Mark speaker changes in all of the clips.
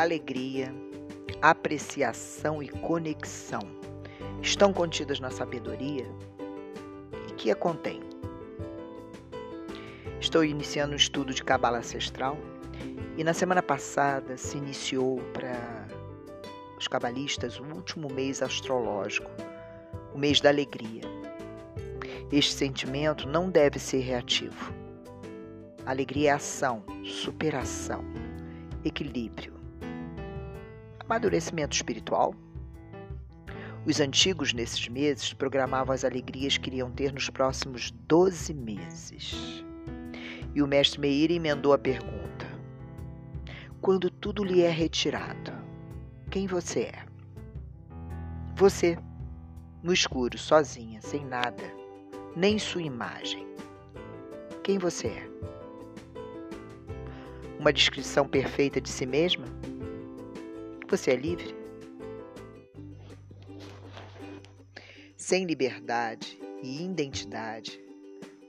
Speaker 1: alegria, apreciação e conexão estão contidas na sabedoria e que a contém. Estou iniciando um estudo de cabala ancestral e na semana passada se iniciou para os cabalistas o último mês astrológico, o mês da alegria. Este sentimento não deve ser reativo. Alegria é ação, superação, equilíbrio, amadurecimento espiritual. Os antigos, nesses meses, programavam as alegrias que iriam ter nos próximos 12 meses. E o mestre Meir emendou a pergunta: Quando tudo lhe é retirado, quem você é? Você, no escuro, sozinha, sem nada, nem sua imagem. Quem você é? Uma descrição perfeita de si mesma? Você é livre? Sem liberdade e identidade,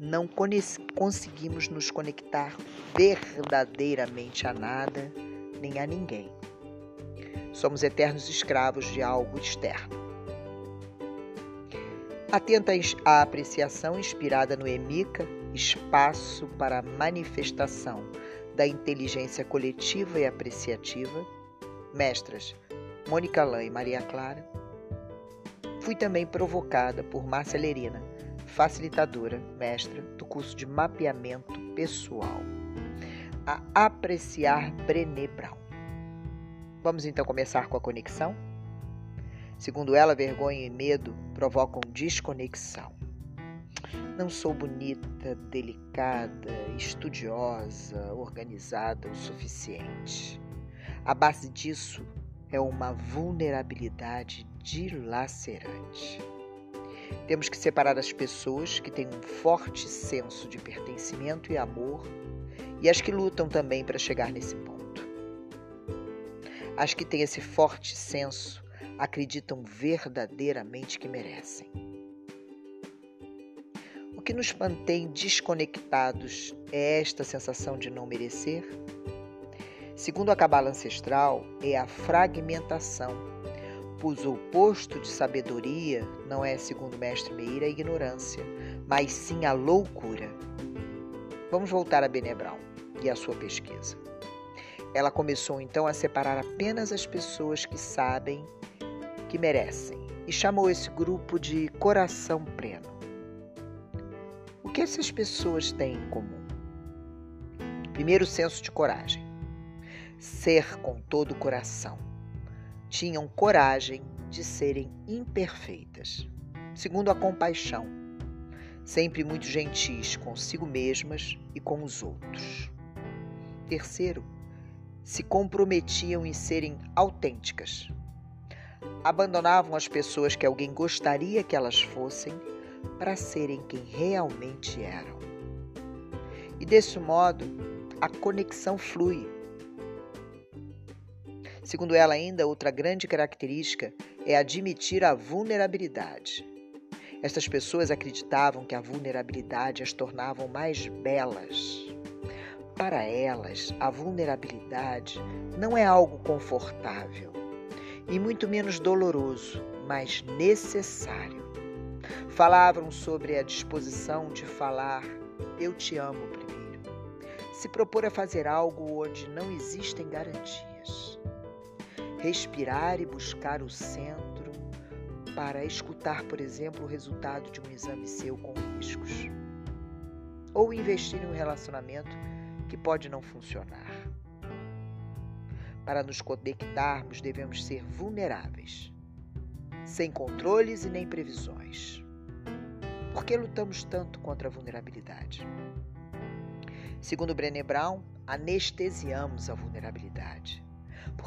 Speaker 1: não conseguimos nos conectar verdadeiramente a nada nem a ninguém. Somos eternos escravos de algo externo. Atenta à apreciação inspirada no Emica, espaço para a manifestação da inteligência coletiva e apreciativa, mestras Mônica Lã e Maria Clara. Fui também provocada por Márcia Lerina, facilitadora, mestra do curso de mapeamento pessoal, a apreciar Brené Brown. Vamos então começar com a conexão? Segundo ela, vergonha e medo provocam desconexão. Não sou bonita, delicada, estudiosa, organizada o suficiente. A base disso é uma vulnerabilidade dilacerante. Temos que separar as pessoas que têm um forte senso de pertencimento e amor e as que lutam também para chegar nesse ponto. As que têm esse forte senso acreditam verdadeiramente que merecem. O que nos mantém desconectados é esta sensação de não merecer? Segundo a cabala ancestral, é a fragmentação, pois o oposto de sabedoria não é, segundo o mestre Meira, a ignorância, mas sim a loucura. Vamos voltar a Benebrão e a sua pesquisa. Ela começou então a separar apenas as pessoas que sabem que merecem e chamou esse grupo de coração pleno. O que essas pessoas têm em comum? Primeiro, senso de coragem. Ser com todo o coração. Tinham coragem de serem imperfeitas. Segundo, a compaixão. Sempre muito gentis consigo mesmas e com os outros. Terceiro, se comprometiam em serem autênticas. Abandonavam as pessoas que alguém gostaria que elas fossem para serem quem realmente eram. E desse modo, a conexão flui. Segundo ela, ainda, outra grande característica é admitir a vulnerabilidade. Estas pessoas acreditavam que a vulnerabilidade as tornavam mais belas. Para elas, a vulnerabilidade não é algo confortável e muito menos doloroso, mas necessário. Falavam sobre a disposição de falar eu te amo primeiro. Se propor a fazer algo onde não existem garantias. Respirar e buscar o centro para escutar, por exemplo, o resultado de um exame seu com riscos. Ou investir em um relacionamento que pode não funcionar. Para nos conectarmos, devemos ser vulneráveis, sem controles e nem previsões. Por que lutamos tanto contra a vulnerabilidade? Segundo Brené Brown, anestesiamos a vulnerabilidade,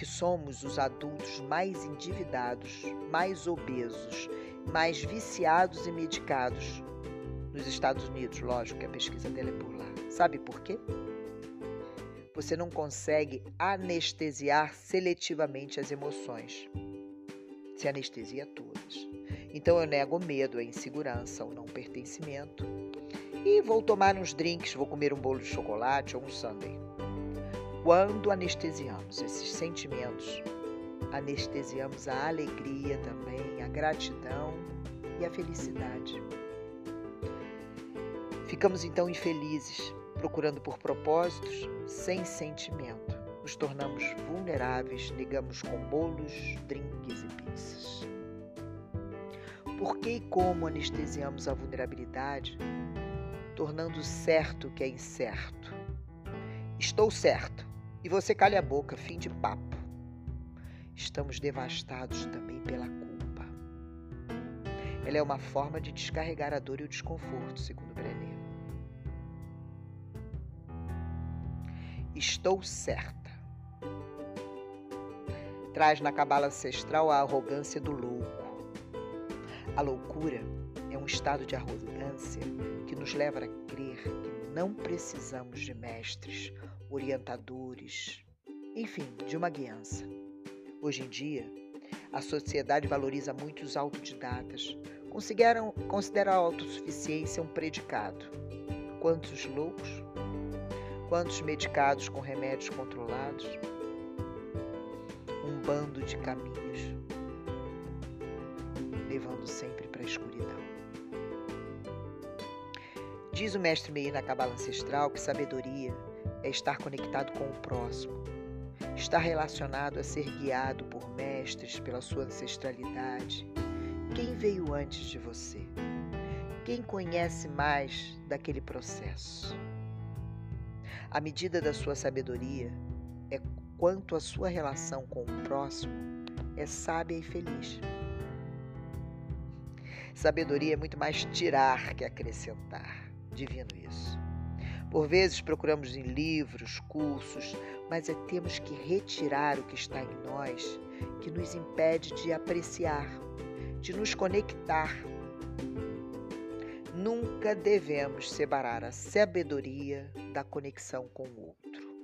Speaker 1: porque somos os adultos mais endividados, mais obesos, mais viciados e medicados nos Estados Unidos. Lógico que a pesquisa dela é por lá. Sabe por quê? Você não consegue anestesiar seletivamente as emoções. Se anestesia todas. Então eu nego o medo, a insegurança, o não pertencimento. E vou tomar uns drinks, vou comer um bolo de chocolate ou um sundae. Quando anestesiamos esses sentimentos, anestesiamos a alegria também, a gratidão e a felicidade. Ficamos então infelizes, procurando por propósitos sem sentimento. Nos tornamos vulneráveis, ligamos com bolos, drinks e pizzas. Por que e como anestesiamos a vulnerabilidade, tornando certo o que é incerto? Estou certo e você calha a boca, fim de papo. Estamos devastados também pela culpa. Ela é uma forma de descarregar a dor e o desconforto, segundo Brené. Estou certa. Traz na cabala ancestral a arrogância do louco. A loucura é um estado de arrogância que nos leva a crer que não precisamos de mestres, orientadores, enfim, de uma guiança. Hoje em dia, a sociedade valoriza muito os autodidatas, consideram, considera a autossuficiência um predicado. Quantos loucos Quantos medicados com remédios controlados? Um bando de caminhos, levando sempre Diz o mestre Meir na Cabala Ancestral que sabedoria é estar conectado com o próximo, estar relacionado a ser guiado por mestres pela sua ancestralidade. Quem veio antes de você? Quem conhece mais daquele processo? A medida da sua sabedoria é quanto a sua relação com o próximo é sábia e feliz. Sabedoria é muito mais tirar que acrescentar. Divino isso. Por vezes procuramos em livros, cursos, mas é temos que retirar o que está em nós que nos impede de apreciar, de nos conectar Nunca devemos separar a sabedoria da conexão com o outro.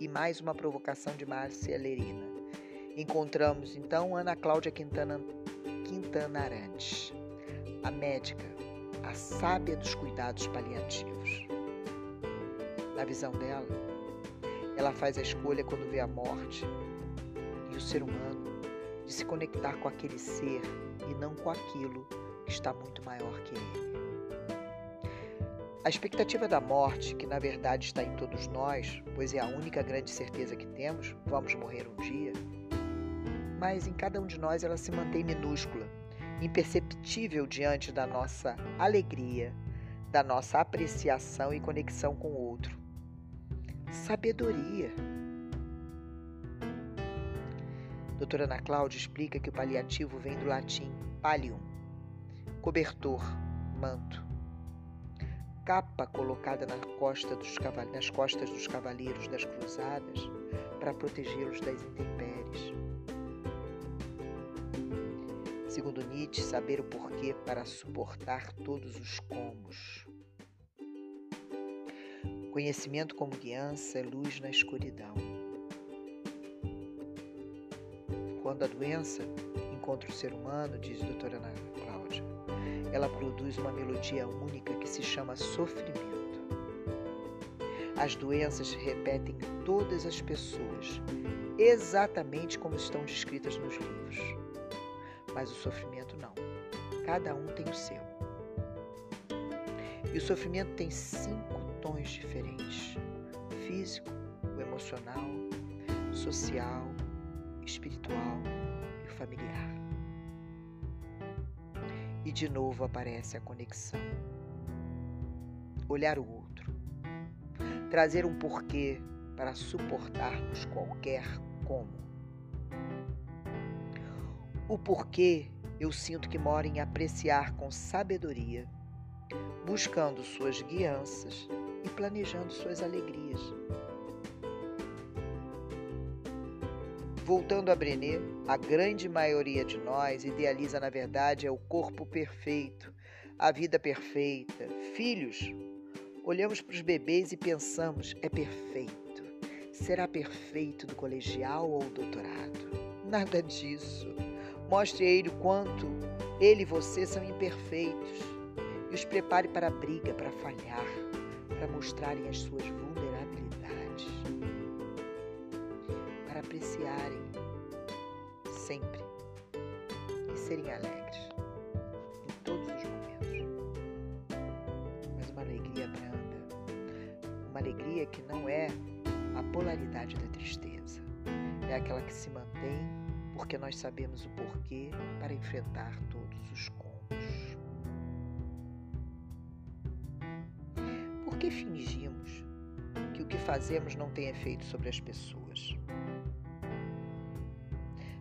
Speaker 1: E mais uma provocação de Márcia Lerina. Encontramos então Ana Cláudia Quintana, Quintana Arantes, a médica, a sábia dos cuidados paliativos. Na visão dela, ela faz a escolha quando vê a morte e o ser humano de se conectar com aquele ser e não com aquilo está muito maior que ele. A expectativa da morte, que na verdade está em todos nós, pois é a única grande certeza que temos, vamos morrer um dia, mas em cada um de nós ela se mantém minúscula, imperceptível diante da nossa alegria, da nossa apreciação e conexão com o outro. Sabedoria. Doutora Ana Cláudia explica que o paliativo vem do latim palium, cobertor, manto, capa colocada na costa dos nas costas dos cavaleiros das cruzadas para protegê-los das intempéries. Segundo Nietzsche, saber o porquê para suportar todos os comos. Conhecimento como guiança é luz na escuridão. Quando a doença encontra o ser humano, diz a doutora Ana Cláudia, ela produz uma melodia única que se chama sofrimento. As doenças repetem em todas as pessoas, exatamente como estão descritas nos livros. Mas o sofrimento não. Cada um tem o seu. E o sofrimento tem cinco tons diferentes: físico, o emocional, social, espiritual e familiar e de novo aparece a conexão. Olhar o outro, trazer um porquê para suportarmos qualquer como. O porquê eu sinto que mora em apreciar com sabedoria, buscando suas guianças e planejando suas alegrias. Voltando a Brené, a grande maioria de nós idealiza, na verdade, é o corpo perfeito, a vida perfeita, filhos. Olhamos para os bebês e pensamos: é perfeito. Será perfeito do colegial ou doutorado? Nada disso. Mostre a ele o quanto ele e você são imperfeitos e os prepare para a briga, para falhar, para mostrarem as suas vulnerabilidades. apreciarem sempre e serem alegres em todos os momentos. Mas uma alegria branda, uma alegria que não é a polaridade da tristeza, é aquela que se mantém porque nós sabemos o porquê para enfrentar todos os cômodos. Por que fingimos que o que fazemos não tem efeito sobre as pessoas?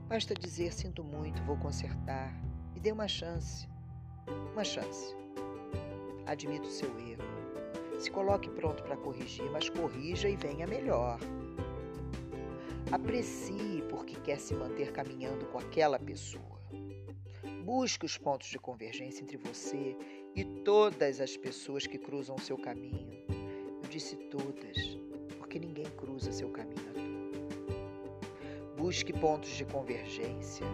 Speaker 1: Basta dizer: sinto muito, vou consertar, me dê uma chance. Uma chance. Admita o seu erro. Se coloque pronto para corrigir, mas corrija e venha melhor. Aprecie porque quer se manter caminhando com aquela pessoa. Busque os pontos de convergência entre você e todas as pessoas que cruzam o seu caminho. Eu disse todas, porque ninguém cruza seu caminho à toa. Busque pontos de convergência.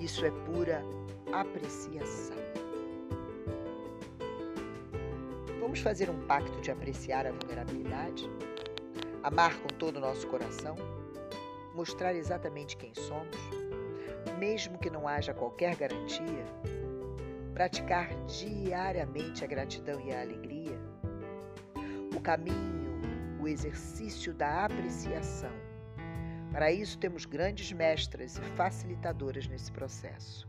Speaker 1: Isso é pura apreciação. Vamos fazer um pacto de apreciar a vulnerabilidade? Amar com todo o nosso coração? Mostrar exatamente quem somos, mesmo que não haja qualquer garantia, praticar diariamente a gratidão e a alegria, o caminho, o exercício da apreciação. Para isso temos grandes mestras e facilitadoras nesse processo,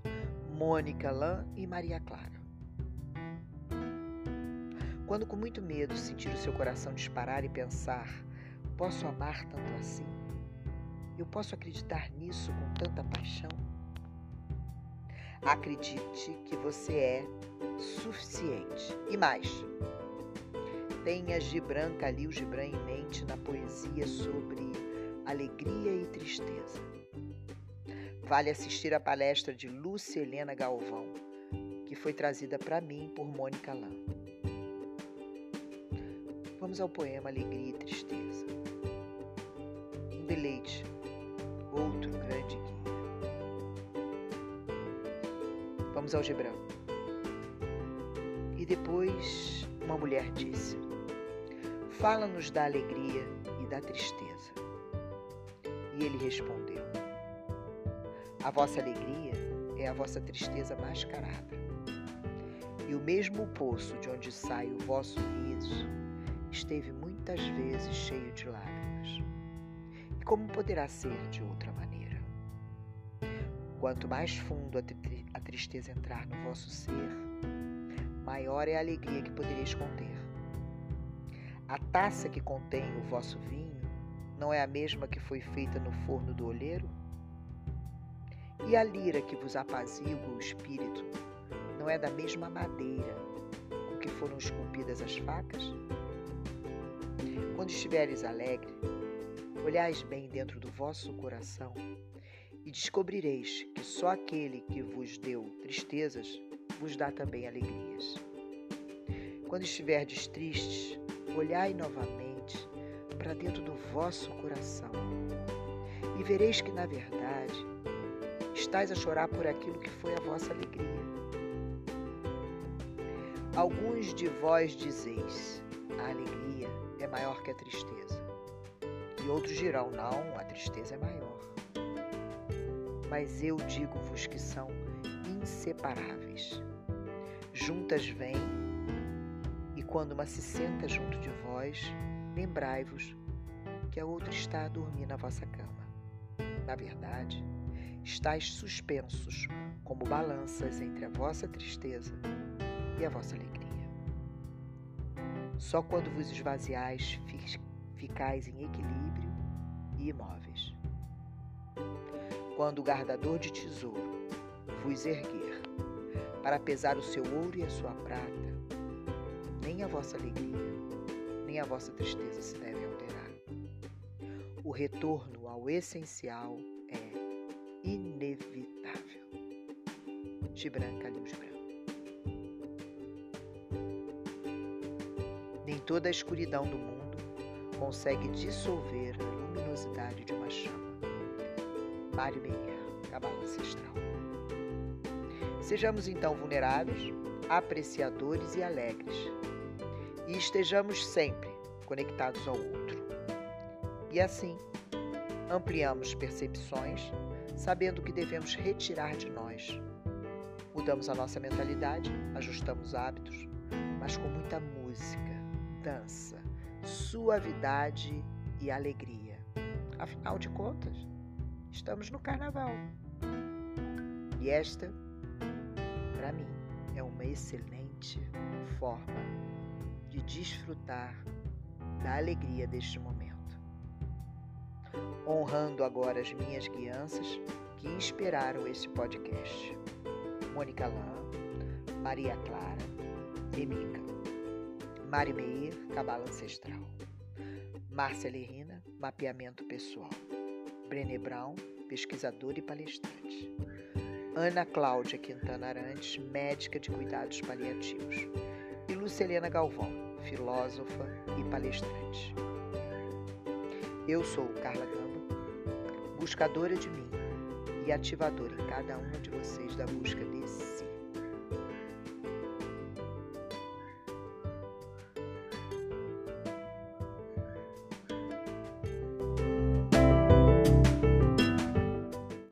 Speaker 1: Mônica Lan e Maria Clara. Quando com muito medo sentir o seu coração disparar e pensar, posso amar tanto assim? Eu posso acreditar nisso com tanta paixão? Acredite que você é suficiente. E mais, tenha Gibran Khalil Gibran em mente na poesia sobre alegria e tristeza. Vale assistir a palestra de Lúcia Helena Galvão, que foi trazida para mim por Mônica Lã. Vamos ao poema Alegria e Tristeza. Um deleite outro grande guia. Vamos ao Gibran. E depois uma mulher disse: Fala-nos da alegria e da tristeza. E ele respondeu: A vossa alegria é a vossa tristeza mascarada. E o mesmo poço de onde sai o vosso riso esteve muitas vezes cheio de lágrimas. Como poderá ser de outra maneira? Quanto mais fundo a tristeza entrar no vosso ser, maior é a alegria que podereis conter. A taça que contém o vosso vinho não é a mesma que foi feita no forno do oleiro? E a lira que vos apazigua o espírito não é da mesma madeira com que foram esculpidas as facas? Quando estiveres alegre, olhais bem dentro do vosso coração e descobrireis que só aquele que vos deu tristezas vos dá também alegrias. Quando estiverdes tristes, olhai novamente para dentro do vosso coração e vereis que, na verdade, estáis a chorar por aquilo que foi a vossa alegria. Alguns de vós dizeis: a alegria é maior que a tristeza. E outros dirão: não, a tristeza é maior. Mas eu digo-vos que são inseparáveis. Juntas vêm, e quando uma se senta junto de vós, lembrai-vos que a outra está a dormir na vossa cama. Na verdade, estáis suspensos como balanças entre a vossa tristeza e a vossa alegria. Só quando vos esvaziais ficais em equilíbrio e imóveis. Quando o guardador de tesouro vos erguer para pesar o seu ouro e a sua prata, nem a vossa alegria, nem a vossa tristeza se devem alterar. O retorno ao essencial é inevitável. Gibran Khalil Gibran Nem toda a escuridão do mundo consegue dissolver a luminosidade de uma chama. Mário Meir, Cabala Ancestral. Sejamos então vulneráveis, apreciadores e alegres. E estejamos sempre conectados ao outro. E assim, Ampliamos percepções, sabendo que devemos retirar de nós. Mudamos a nossa mentalidade, ajustamos hábitos, mas com muita música, dança, suavidade e alegria. Afinal de contas, estamos no carnaval. E esta, para mim, é uma excelente forma de desfrutar da alegria deste momento. Honrando agora as minhas guianças que inspiraram esse podcast. Mônica Lã, Maria Clara, Emica, Mari Meir, Cabala Ancestral, Márcia Lerina, Mapeamento Pessoal, Brené Brown, pesquisadora e palestrante, Ana Cláudia Quintana Arantes, médica de cuidados paliativos, e Lucelena Galvão, filósofa e palestrante. Eu sou Carla Gamba, buscadora de mim e ativadora em cada uma de vocês da busca